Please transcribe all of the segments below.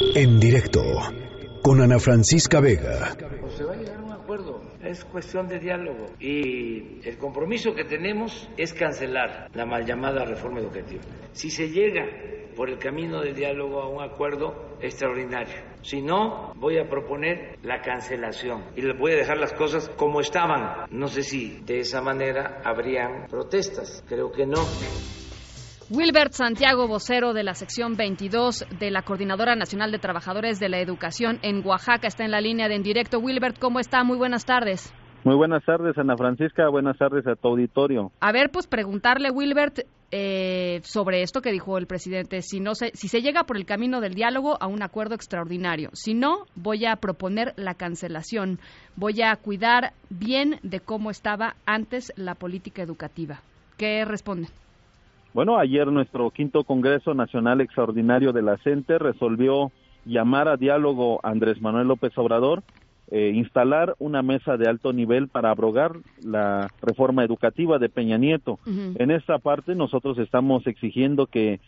En directo con Ana Francisca Vega. Pues se va a llegar a un acuerdo, es cuestión de diálogo y el compromiso que tenemos es cancelar la mal llamada reforma educativa. Si se llega por el camino del diálogo a un acuerdo extraordinario. Si no, voy a proponer la cancelación y les voy a dejar las cosas como estaban. No sé si de esa manera habrían protestas, creo que no. Wilbert Santiago, vocero de la sección 22 de la Coordinadora Nacional de Trabajadores de la Educación en Oaxaca, está en la línea de en directo. Wilbert, ¿cómo está? Muy buenas tardes. Muy buenas tardes, Ana Francisca. Buenas tardes a tu auditorio. A ver, pues preguntarle, Wilbert, eh, sobre esto que dijo el presidente. Si, no se, si se llega por el camino del diálogo a un acuerdo extraordinario. Si no, voy a proponer la cancelación. Voy a cuidar bien de cómo estaba antes la política educativa. ¿Qué responde? Bueno, ayer nuestro quinto Congreso Nacional Extraordinario de la CENTE resolvió llamar a diálogo a Andrés Manuel López Obrador, eh, instalar una mesa de alto nivel para abrogar la reforma educativa de Peña Nieto. En esta parte nosotros estamos exigiendo que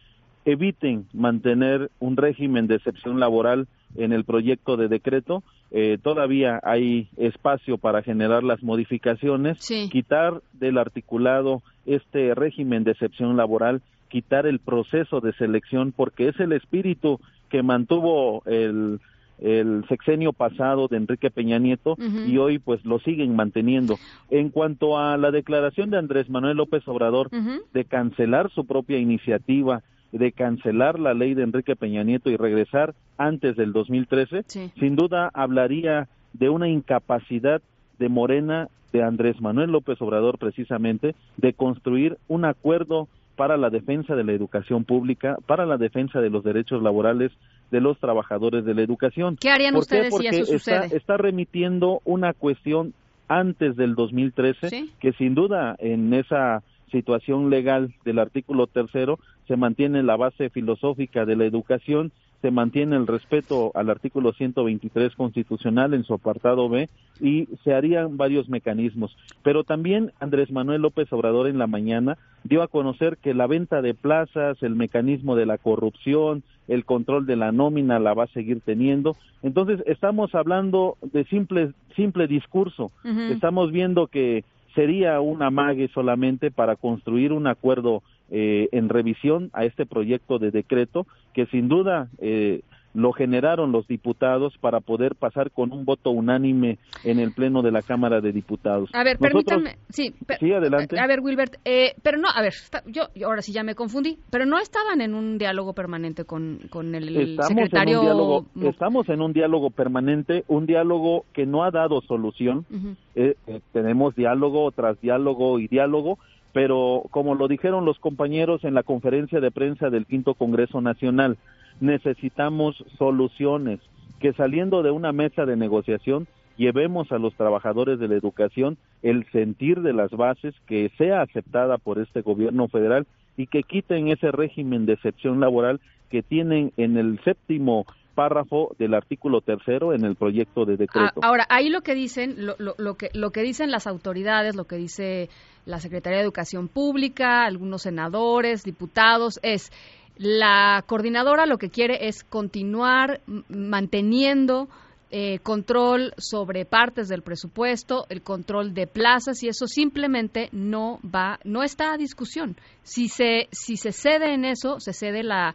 eviten mantener un régimen de excepción laboral en el proyecto de decreto. Eh, todavía hay espacio para generar las modificaciones, quitar del articulado este régimen de excepción laboral, quitar el proceso de selección, porque es el espíritu que mantuvo el, el sexenio pasado de Enrique Peña Nieto y hoy pues lo siguen manteniendo. En cuanto a la declaración de Andrés Manuel López Obrador de cancelar su propia iniciativa de cancelar la ley de Enrique Peña Nieto y regresar antes del 2013, sin duda hablaría de una incapacidad de Morena, de Andrés Manuel López Obrador precisamente, de construir un acuerdo para la defensa de la educación pública, para la defensa de los derechos laborales de los trabajadores de la educación. ¿Qué harían ustedes si eso sucede? Está, está remitiendo una cuestión antes del 2013 que sin duda en esa situación legal del artículo tercero se mantiene la base filosófica de la educación, se mantiene el respeto al artículo 123 constitucional en su apartado B y se harían varios mecanismos. Pero también Andrés Manuel López Obrador en la mañana dio a conocer que la venta de plazas, el mecanismo de la corrupción, el control de la nómina la va a seguir teniendo. Entonces, estamos hablando de simple, simple discurso. Estamos viendo que sería un amague solamente para construir un acuerdo eh, en revisión a este proyecto de decreto que sin duda eh, lo generaron los diputados para poder pasar con un voto unánime en el pleno de la Cámara de Diputados. A ver, permítame, sí, sí, adelante. A ver, Wilbert, eh, pero no, a ver, yo, ahora sí ya me confundí, pero no estaban en un diálogo permanente con, con el estamos secretario. En un diálogo, estamos en un diálogo permanente, un diálogo que no ha dado solución. Eh, eh, tenemos diálogo tras diálogo y diálogo, pero como lo dijeron los compañeros en la conferencia de prensa del quinto Congreso Nacional, necesitamos soluciones, que saliendo de una mesa de negociación llevemos a los trabajadores de la educación el sentir de las bases que sea aceptada por este gobierno federal y que quiten ese régimen de excepción laboral que tienen en el séptimo párrafo del artículo tercero en el proyecto de decreto. Ahora, ahí lo que dicen, lo, lo, que, lo que dicen las autoridades, lo que dice la Secretaría de Educación Pública, algunos senadores, diputados, es la coordinadora lo que quiere es continuar manteniendo eh, control sobre partes del presupuesto, el control de plazas y eso simplemente no va, no está a discusión. Si se si se cede en eso, se cede la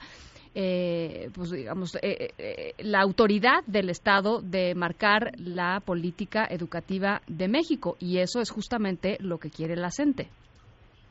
eh, pues digamos eh, la autoridad del Estado de marcar la política educativa de México y eso es justamente lo que quiere la CENTE.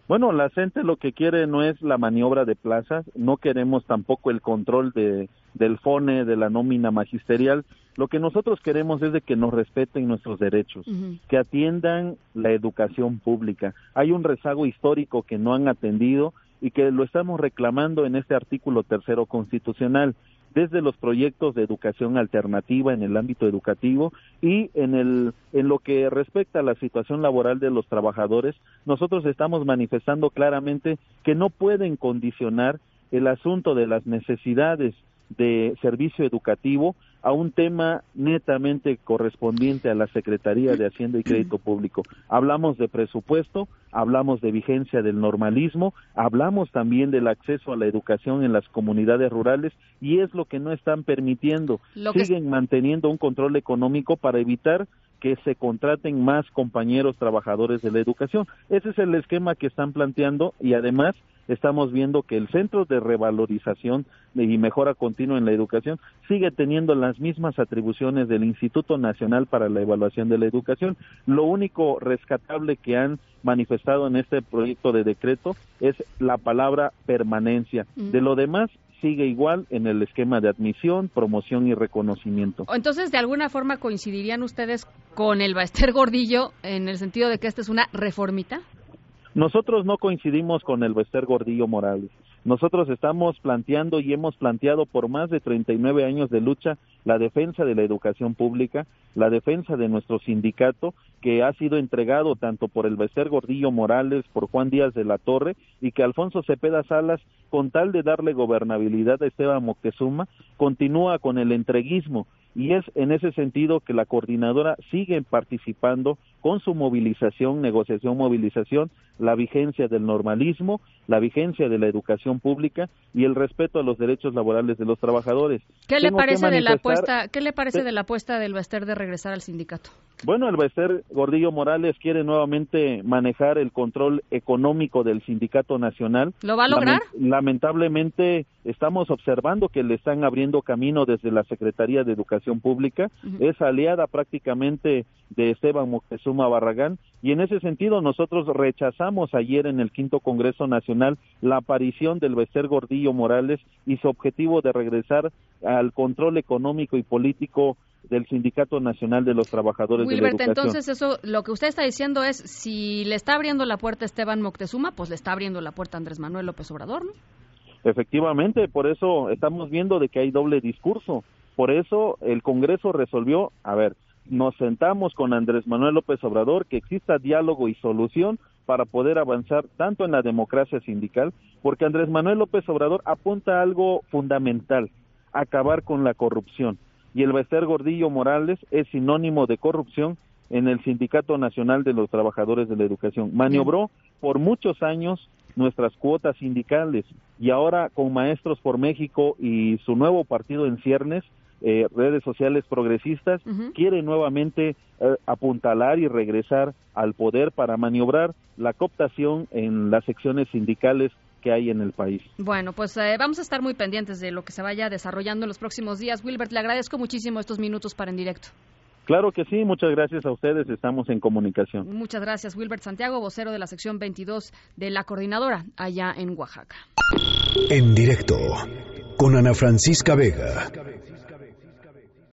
Bueno, la gente lo que quiere no es la maniobra de plazas, no queremos tampoco el control de, del FONE, de la nómina magisterial. Lo que nosotros queremos es de que nos respeten nuestros derechos, que atiendan la educación pública. Hay un rezago histórico que no han atendido y que lo estamos reclamando en este artículo tercero constitucional desde los proyectos de educación alternativa en el ámbito educativo y en el en lo que respecta a la situación laboral de los trabajadores, nosotros estamos manifestando claramente que no pueden condicionar el asunto de las necesidades de servicio educativo a un tema netamente correspondiente a la Secretaría de Hacienda y Crédito Público. Hablamos de presupuesto, hablamos de vigencia del normalismo, hablamos también del acceso a la educación en las comunidades rurales y es lo que no están permitiendo. Siguen manteniendo un control económico para evitar que se contraten más compañeros trabajadores de la educación. Ese es el esquema que están planteando y además estamos viendo que el Centro de Revalorización y Mejora Continua en la Educación sigue teniendo las mismas atribuciones del Instituto Nacional para la Evaluación de la Educación. Lo único rescatable que han manifestado en este proyecto de decreto es la palabra permanencia. Mm. De lo demás, sigue igual en el esquema de admisión, promoción y reconocimiento. Entonces, de alguna forma coincidirían ustedes con el Baester Gordillo en el sentido de que esta es una reformita? Nosotros no coincidimos con el Bester Gordillo Morales. Nosotros estamos planteando y hemos planteado por más de 39 años de lucha la defensa de la educación pública, la defensa de nuestro sindicato, que ha sido entregado tanto por el Bester Gordillo Morales, por Juan Díaz de la Torre, y que Alfonso Cepeda Salas, con tal de darle gobernabilidad a Esteban Moctezuma, continúa con el entreguismo y es en ese sentido que la coordinadora sigue participando con su movilización, negociación, movilización, la vigencia del normalismo, la vigencia de la educación pública y el respeto a los derechos laborales de los trabajadores. ¿Qué le parece de la apuesta? ¿Qué le parece de la apuesta del Baester de regresar al sindicato? Bueno, el Baester Gordillo Morales quiere nuevamente manejar el control económico del sindicato nacional. ¿Lo va a lograr? Lamentablemente estamos observando que le están abriendo camino desde la Secretaría de Educación Pública. Es aliada prácticamente de Esteban Moctezuma Barragán y en ese sentido nosotros rechazamos ayer en el quinto Congreso Nacional la aparición del Bester Gordillo Morales y su objetivo de regresar al control económico y político del Sindicato Nacional de los Trabajadores de la Educación. entonces eso, lo que usted está diciendo es, si le está abriendo la puerta a Esteban Moctezuma, pues le está abriendo la puerta a Andrés Manuel López Obrador, ¿no? Efectivamente, por eso estamos viendo de que hay doble discurso. Por eso el Congreso resolvió, a ver, nos sentamos con Andrés Manuel López Obrador, que exista diálogo y solución para poder avanzar tanto en la democracia sindical, porque Andrés Manuel López Obrador apunta a algo fundamental, acabar con la corrupción. Y el Bester Gordillo Morales es sinónimo de corrupción en el Sindicato Nacional de los Trabajadores de la Educación. Maniobró por muchos años nuestras cuotas sindicales y ahora con Maestros por México y su nuevo partido en ciernes, eh, redes sociales progresistas, quiere nuevamente eh, apuntalar y regresar al poder para maniobrar la cooptación en las secciones sindicales que hay en el país. Bueno, pues eh, vamos a estar muy pendientes de lo que se vaya desarrollando en los próximos días. Wilbert, le agradezco muchísimo estos minutos para en directo. Claro que sí, muchas gracias a ustedes, estamos en comunicación. Muchas gracias, Wilbert Santiago, vocero de la sección 22 de la coordinadora allá en Oaxaca. En directo, con Ana Francisca Vega.